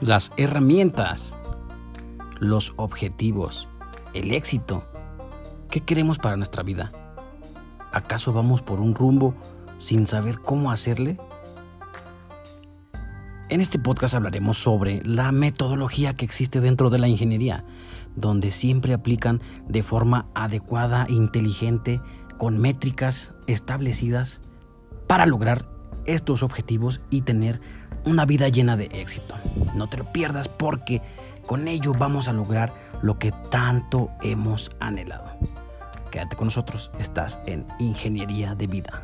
las herramientas, los objetivos, el éxito. ¿Qué queremos para nuestra vida? ¿Acaso vamos por un rumbo sin saber cómo hacerle? En este podcast hablaremos sobre la metodología que existe dentro de la ingeniería, donde siempre aplican de forma adecuada e inteligente, con métricas establecidas, para lograr estos objetivos y tener una vida llena de éxito. No te lo pierdas porque con ello vamos a lograr lo que tanto hemos anhelado. Quédate con nosotros, estás en Ingeniería de Vida.